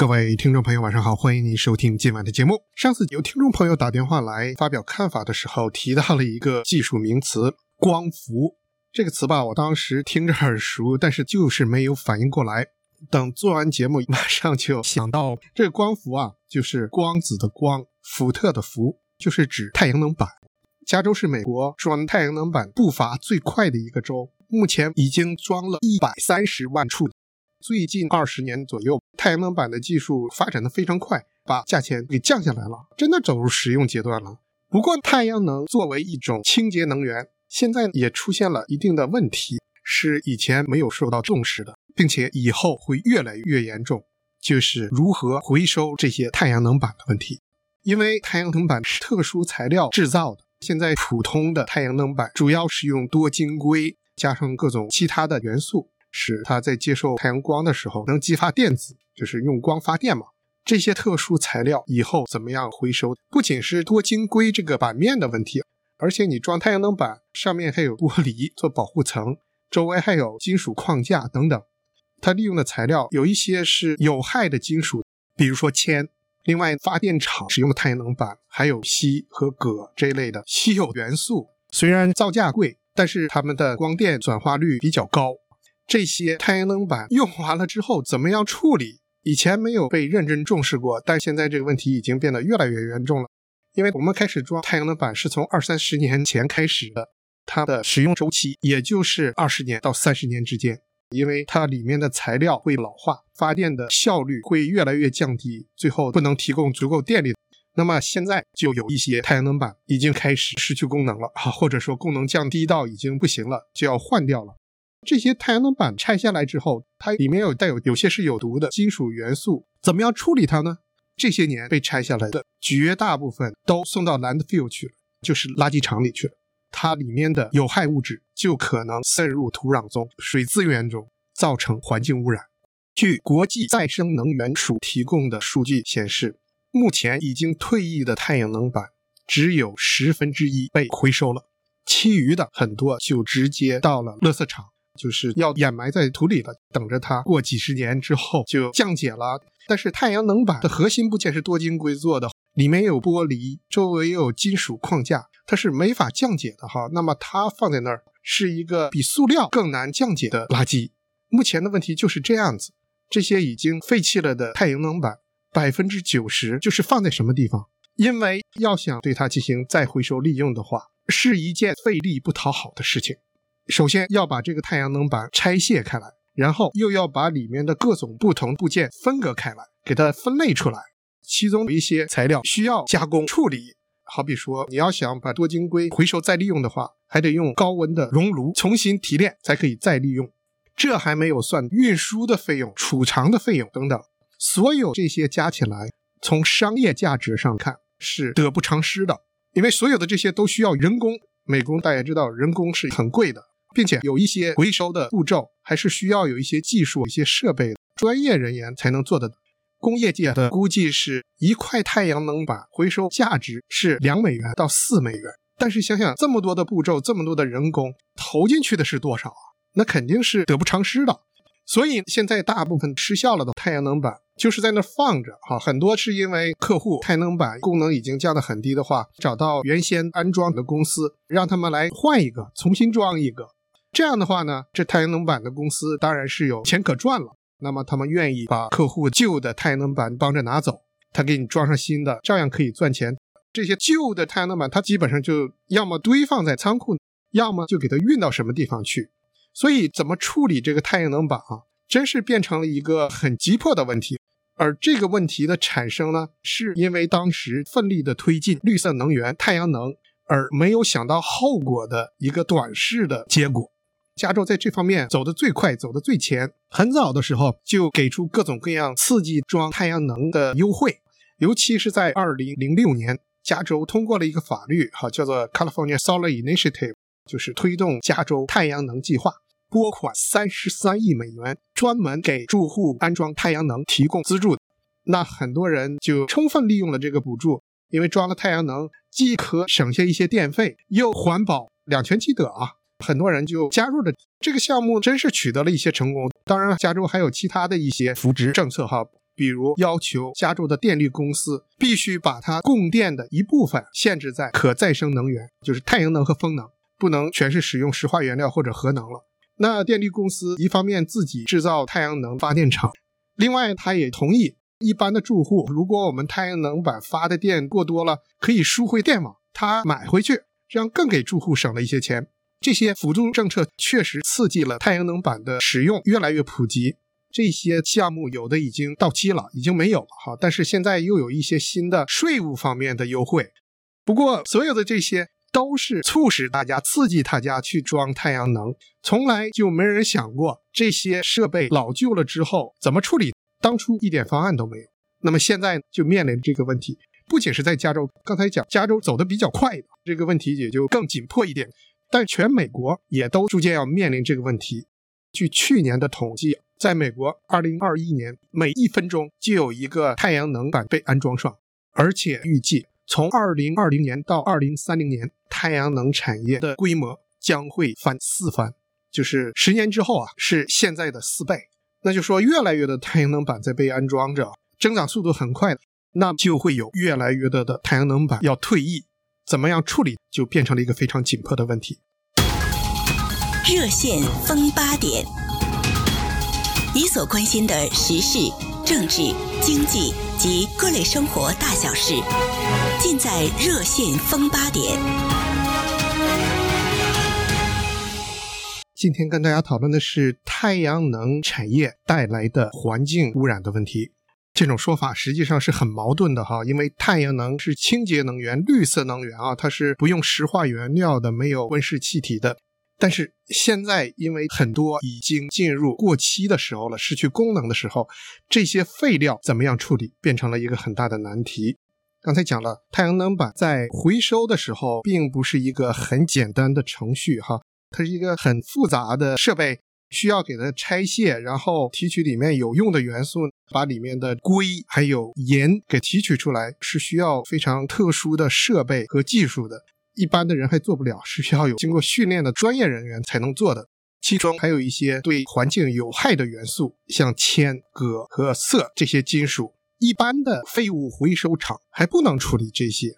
各位听众朋友，晚上好，欢迎您收听今晚的节目。上次有听众朋友打电话来发表看法的时候，提到了一个技术名词“光伏”这个词吧，我当时听着耳熟，但是就是没有反应过来。等做完节目，马上就想到这个光伏啊，就是光子的光，福特的福，就是指太阳能板。加州是美国装太阳能板步伐最快的一个州，目前已经装了一百三十万处。最近二十年左右，太阳能板的技术发展的非常快，把价钱给降下来了，真的走入实用阶段了。不过，太阳能作为一种清洁能源，现在也出现了一定的问题，是以前没有受到重视的，并且以后会越来越严重，就是如何回收这些太阳能板的问题。因为太阳能板是特殊材料制造的，现在普通的太阳能板主要是用多晶硅加上各种其他的元素。使它在接受太阳光的时候能激发电子，就是用光发电嘛。这些特殊材料以后怎么样回收？不仅是多晶硅这个板面的问题，而且你装太阳能板上面还有玻璃做保护层，周围还有金属框架等等。它利用的材料有一些是有害的金属，比如说铅。另外，发电厂使用的太阳能板还有锡和铬这一类的稀有元素，虽然造价贵，但是它们的光电转化率比较高。这些太阳能板用完了之后怎么样处理？以前没有被认真重视过，但现在这个问题已经变得越来越严重了。因为我们开始装太阳能板是从二三十年前开始的，它的使用周期也就是二十年到三十年之间。因为它里面的材料会老化，发电的效率会越来越降低，最后不能提供足够电力。那么现在就有一些太阳能板已经开始失去功能了啊，或者说功能降低到已经不行了，就要换掉了。这些太阳能板拆下来之后，它里面有带有有些是有毒的金属元素，怎么样处理它呢？这些年被拆下来的绝大部分都送到 landfill 去了，就是垃圾场里去了。它里面的有害物质就可能渗入土壤中、水资源中，造成环境污染。据国际再生能源署提供的数据显示，目前已经退役的太阳能板只有十分之一被回收了，其余的很多就直接到了垃圾场。就是要掩埋在土里了，等着它过几十年之后就降解了。但是太阳能板的核心部件是多晶硅做的，里面有玻璃，周围又有金属框架，它是没法降解的哈。那么它放在那儿是一个比塑料更难降解的垃圾。目前的问题就是这样子，这些已经废弃了的太阳能板，百分之九十就是放在什么地方？因为要想对它进行再回收利用的话，是一件费力不讨好的事情。首先要把这个太阳能板拆卸开来，然后又要把里面的各种不同部件分隔开来，给它分类出来。其中有一些材料需要加工处理，好比说你要想把多晶硅回收再利用的话，还得用高温的熔炉重新提炼才可以再利用。这还没有算运输的费用、储藏的费用等等，所有这些加起来，从商业价值上看是得不偿失的，因为所有的这些都需要人工，美工大家知道人工是很贵的。并且有一些回收的步骤，还是需要有一些技术、一些设备、专业人员才能做的。工业界的估计是一块太阳能板回收价值是两美元到四美元。但是想想这么多的步骤，这么多的人工投进去的是多少啊？那肯定是得不偿失的。所以现在大部分失效了的太阳能板就是在那放着，哈，很多是因为客户太阳能板功能已经降得很低的话，找到原先安装的公司，让他们来换一个，重新装一个。这样的话呢，这太阳能板的公司当然是有钱可赚了。那么他们愿意把客户旧的太阳能板帮着拿走，他给你装上新的，照样可以赚钱。这些旧的太阳能板，它基本上就要么堆放在仓库，要么就给它运到什么地方去。所以，怎么处理这个太阳能板啊，真是变成了一个很急迫的问题。而这个问题的产生呢，是因为当时奋力的推进绿色能源、太阳能，而没有想到后果的一个短视的结果。加州在这方面走得最快，走得最前。很早的时候就给出各种各样刺激装太阳能的优惠，尤其是在二零零六年，加州通过了一个法律，哈，叫做 California Solar Initiative，就是推动加州太阳能计划，拨款三十三亿美元，专门给住户安装太阳能提供资助。那很多人就充分利用了这个补助，因为装了太阳能，既可省下一些电费，又环保，两全其得啊。很多人就加入了这个项目，真是取得了一些成功。当然，加州还有其他的一些扶植政策哈，比如要求加州的电力公司必须把它供电的一部分限制在可再生能源，就是太阳能和风能，不能全是使用石化原料或者核能了。那电力公司一方面自己制造太阳能发电厂，另外他也同意一般的住户，如果我们太阳能板发的电过多了，可以输回电网，他买回去，这样更给住户省了一些钱。这些辅助政策确实刺激了太阳能板的使用越来越普及。这些项目有的已经到期了，已经没有了哈，但是现在又有一些新的税务方面的优惠。不过，所有的这些都是促使大家、刺激大家去装太阳能，从来就没人想过这些设备老旧了之后怎么处理。当初一点方案都没有。那么现在就面临这个问题，不仅是在加州，刚才讲加州走的比较快，这个问题也就更紧迫一点。但全美国也都逐渐要面临这个问题。据去年的统计。在美国，二零二一年每一分钟就有一个太阳能板被安装上，而且预计从二零二零年到二零三零年，太阳能产业的规模将会翻四番，就是十年之后啊，是现在的四倍。那就说越来越多的太阳能板在被安装着，增长速度很快，那就会有越来越多的太阳能板要退役，怎么样处理就变成了一个非常紧迫的问题。热线风八点。你所关心的时事、政治、经济及各类生活大小事，尽在热线风八点。今天跟大家讨论的是太阳能产业带来的环境污染的问题。这种说法实际上是很矛盾的哈，因为太阳能是清洁能源、绿色能源啊，它是不用石化原料的，没有温室气体的。但是现在，因为很多已经进入过期的时候了，失去功能的时候，这些废料怎么样处理，变成了一个很大的难题。刚才讲了，太阳能板在回收的时候，并不是一个很简单的程序，哈，它是一个很复杂的设备，需要给它拆卸，然后提取里面有用的元素，把里面的硅还有盐给提取出来，是需要非常特殊的设备和技术的。一般的人还做不了，是需要有经过训练的专业人员才能做的。其中还有一些对环境有害的元素，像铅、铬和铯这些金属，一般的废物回收厂还不能处理这些。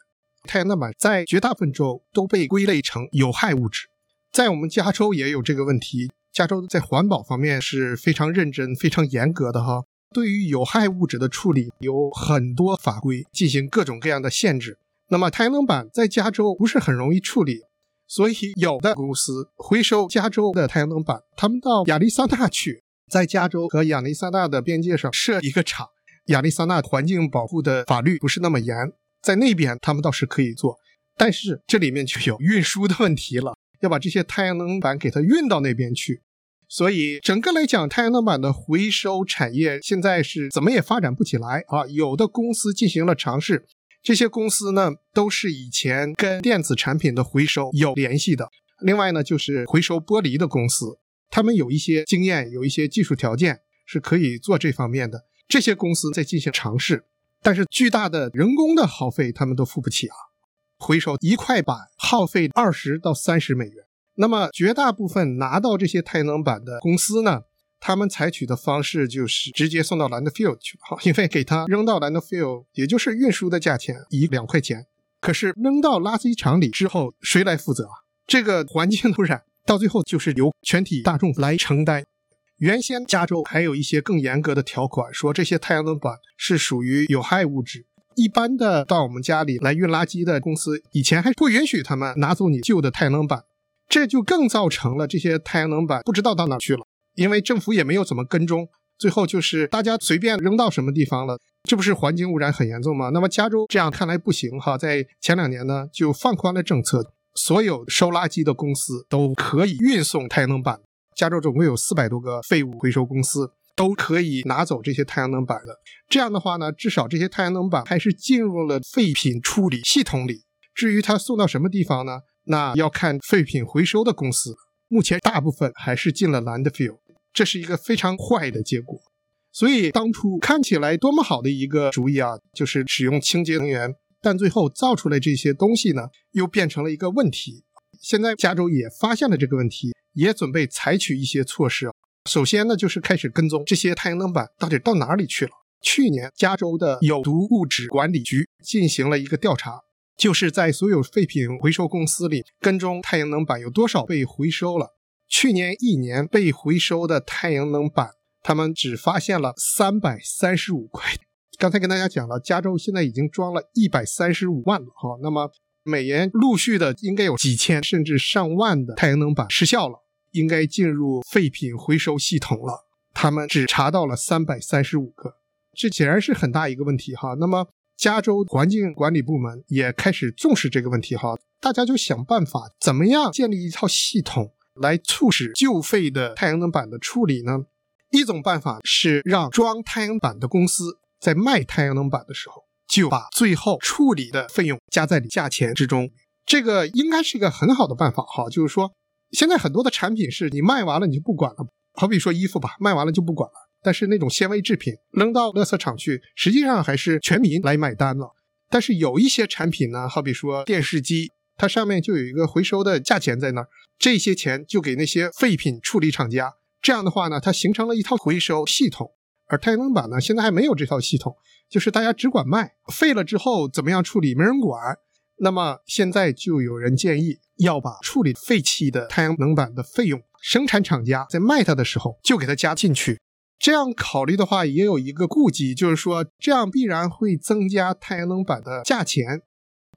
太阳能板在绝大部分州都被归类成有害物质，在我们加州也有这个问题。加州在环保方面是非常认真、非常严格的哈，对于有害物质的处理有很多法规进行各种各样的限制。那么太阳能板在加州不是很容易处理，所以有的公司回收加州的太阳能板，他们到亚利桑那去，在加州和亚利桑那的边界上设一个厂。亚利桑那环境保护的法律不是那么严，在那边他们倒是可以做，但是这里面就有运输的问题了，要把这些太阳能板给它运到那边去。所以整个来讲，太阳能板的回收产业现在是怎么也发展不起来啊。有的公司进行了尝试。这些公司呢，都是以前跟电子产品的回收有联系的。另外呢，就是回收玻璃的公司，他们有一些经验，有一些技术条件，是可以做这方面的。这些公司在进行尝试，但是巨大的人工的耗费，他们都付不起啊。回收一块板耗费二十到三十美元，那么绝大部分拿到这些太阳能板的公司呢？他们采取的方式就是直接送到 landfill 去了，因为给他扔到 landfill，也就是运输的价钱一两块钱。可是扔到垃圾场里之后，谁来负责啊？这个环境污染到最后就是由全体大众来承担。原先加州还有一些更严格的条款，说这些太阳能板是属于有害物质，一般的到我们家里来运垃圾的公司，以前还不允许他们拿走你旧的太阳能板，这就更造成了这些太阳能板不知道到哪去了。因为政府也没有怎么跟踪，最后就是大家随便扔到什么地方了，这不是环境污染很严重吗？那么加州这样看来不行哈，在前两年呢就放宽了政策，所有收垃圾的公司都可以运送太阳能板。加州总共有四百多个废物回收公司，都可以拿走这些太阳能板的。这样的话呢，至少这些太阳能板还是进入了废品处理系统里。至于它送到什么地方呢？那要看废品回收的公司。目前大部分还是进了 landfill，这是一个非常坏的结果。所以当初看起来多么好的一个主意啊，就是使用清洁能源，但最后造出来这些东西呢，又变成了一个问题。现在加州也发现了这个问题，也准备采取一些措施。首先呢，就是开始跟踪这些太阳能板到底到哪里去了。去年加州的有毒物质管理局进行了一个调查，就是在所有废品回收公司里跟踪太阳能板有多少被回收了。去年一年被回收的太阳能板，他们只发现了三百三十五块。刚才跟大家讲了，加州现在已经装了一百三十五万了哈，那么每年陆续的应该有几千甚至上万的太阳能板失效了，应该进入废品回收系统了。他们只查到了三百三十五个，这显然是很大一个问题哈。那么加州环境管理部门也开始重视这个问题哈，大家就想办法怎么样建立一套系统来促使旧废的太阳能板的处理呢？一种办法是让装太阳板的公司在卖太阳能板的时候就把最后处理的费用加在价钱之中，这个应该是一个很好的办法哈。就是说，现在很多的产品是你卖完了你就不管了。好比说衣服吧，卖完了就不管了。但是那种纤维制品扔到垃圾场去，实际上还是全民来买单了。但是有一些产品呢，好比说电视机，它上面就有一个回收的价钱在那儿，这些钱就给那些废品处理厂家。这样的话呢，它形成了一套回收系统。而太阳能板呢，现在还没有这套系统，就是大家只管卖，废了之后怎么样处理没人管。那么现在就有人建议要把处理废弃的太阳能板的费用。生产厂家在卖它的时候就给它加进去，这样考虑的话也有一个顾忌，就是说这样必然会增加太阳能板的价钱，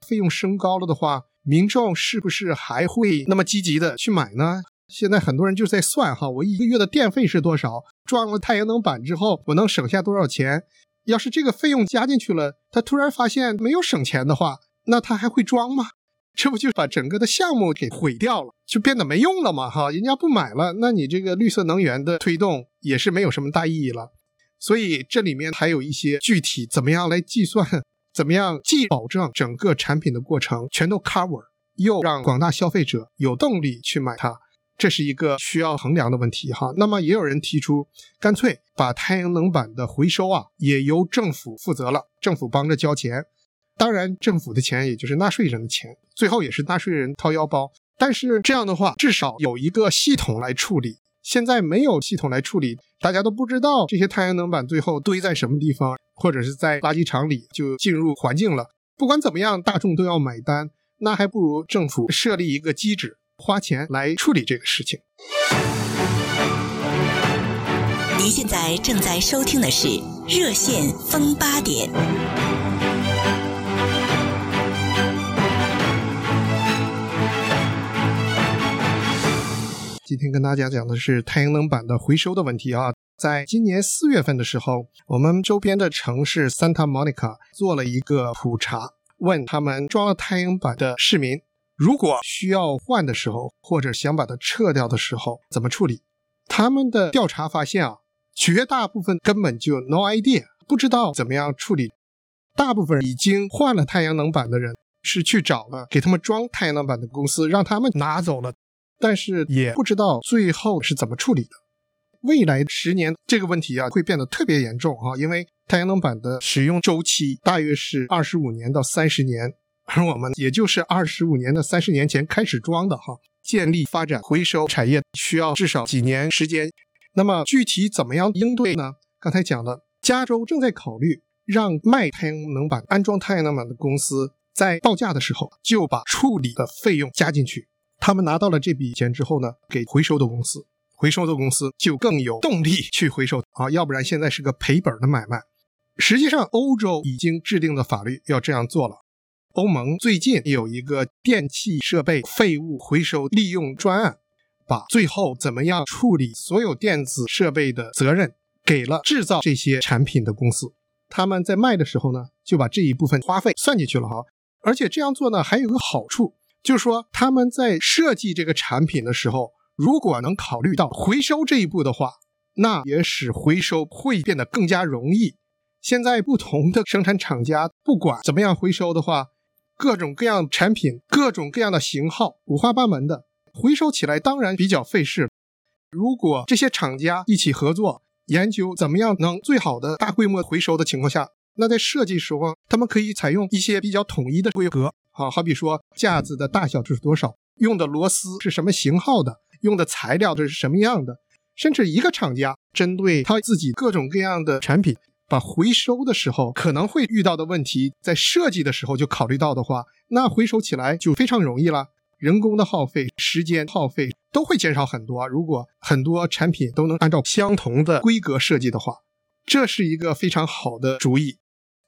费用升高了的话，民众是不是还会那么积极的去买呢？现在很多人就在算哈，我一个月的电费是多少？装了太阳能板之后，我能省下多少钱？要是这个费用加进去了，他突然发现没有省钱的话，那他还会装吗？这不就把整个的项目给毁掉了，就变得没用了嘛？哈，人家不买了，那你这个绿色能源的推动也是没有什么大意义了。所以这里面还有一些具体怎么样来计算，怎么样既保证整个产品的过程全都 cover，又让广大消费者有动力去买它，这是一个需要衡量的问题哈。那么也有人提出，干脆把太阳能板的回收啊，也由政府负责了，政府帮着交钱。当然，政府的钱也就是纳税人的钱，最后也是纳税人掏腰包。但是这样的话，至少有一个系统来处理。现在没有系统来处理，大家都不知道这些太阳能板最后堆在什么地方，或者是在垃圾场里就进入环境了。不管怎么样，大众都要买单，那还不如政府设立一个机制，花钱来处理这个事情。您现在正在收听的是热线风八点。今天跟大家讲的是太阳能板的回收的问题啊。在今年四月份的时候，我们周边的城市 Santa Monica 做了一个普查，问他们装了太阳能板的市民，如果需要换的时候，或者想把它撤掉的时候，怎么处理？他们的调查发现啊，绝大部分根本就 no idea，不知道怎么样处理。大部分已经换了太阳能板的人，是去找了给他们装太阳能板的公司，让他们拿走了。但是也不知道最后是怎么处理的。未来十年这个问题啊会变得特别严重啊，因为太阳能板的使用周期大约是二十五年到三十年，而我们也就是二十五年到三十年前开始装的哈。建立发展回收产业需要至少几年时间。那么具体怎么样应对呢？刚才讲了，加州正在考虑让卖太阳能板、安装太阳能板的公司在报价的时候就把处理的费用加进去。他们拿到了这笔钱之后呢，给回收的公司，回收的公司就更有动力去回收啊，要不然现在是个赔本的买卖。实际上，欧洲已经制定的法律要这样做了。欧盟最近有一个电气设备废物回收利用专案，把最后怎么样处理所有电子设备的责任给了制造这些产品的公司。他们在卖的时候呢，就把这一部分花费算进去了哈。而且这样做呢，还有个好处。就是说，他们在设计这个产品的时候，如果能考虑到回收这一步的话，那也使回收会变得更加容易。现在不同的生产厂家，不管怎么样回收的话，各种各样产品、各种各样的型号，五花八门的，回收起来当然比较费事。如果这些厂家一起合作，研究怎么样能最好的大规模回收的情况下，那在设计时候，他们可以采用一些比较统一的规格。好好比说架子的大小就是多少，用的螺丝是什么型号的，用的材料这是什么样的，甚至一个厂家针对他自己各种各样的产品，把回收的时候可能会遇到的问题，在设计的时候就考虑到的话，那回收起来就非常容易了。人工的耗费、时间耗费都会减少很多。如果很多产品都能按照相同的规格设计的话，这是一个非常好的主意。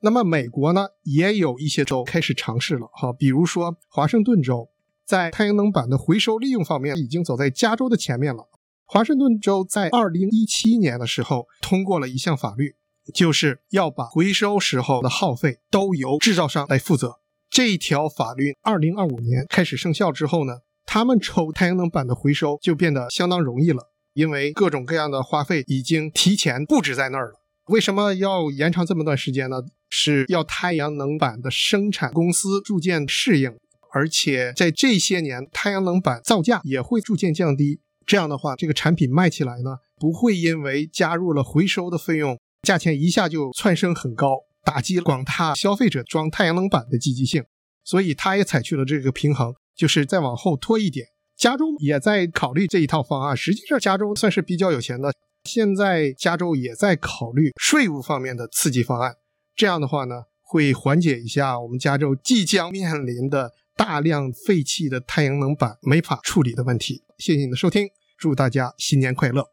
那么美国呢，也有一些州开始尝试了，哈，比如说华盛顿州，在太阳能板的回收利用方面已经走在加州的前面了。华盛顿州在二零一七年的时候通过了一项法律，就是要把回收时候的耗费都由制造商来负责。这一条法律二零二五年开始生效之后呢，他们抽太阳能板的回收就变得相当容易了，因为各种各样的花费已经提前布置在那儿了。为什么要延长这么段时间呢？是要太阳能板的生产公司逐渐适应，而且在这些年，太阳能板造价也会逐渐降低。这样的话，这个产品卖起来呢，不会因为加入了回收的费用，价钱一下就窜升很高，打击广大消费者装太阳能板的积极性。所以，他也采取了这个平衡，就是再往后拖一点。加州也在考虑这一套方案。实际上，加州算是比较有钱的。现在加州也在考虑税务方面的刺激方案，这样的话呢，会缓解一下我们加州即将面临的大量废弃的太阳能板没法处理的问题。谢谢你的收听，祝大家新年快乐。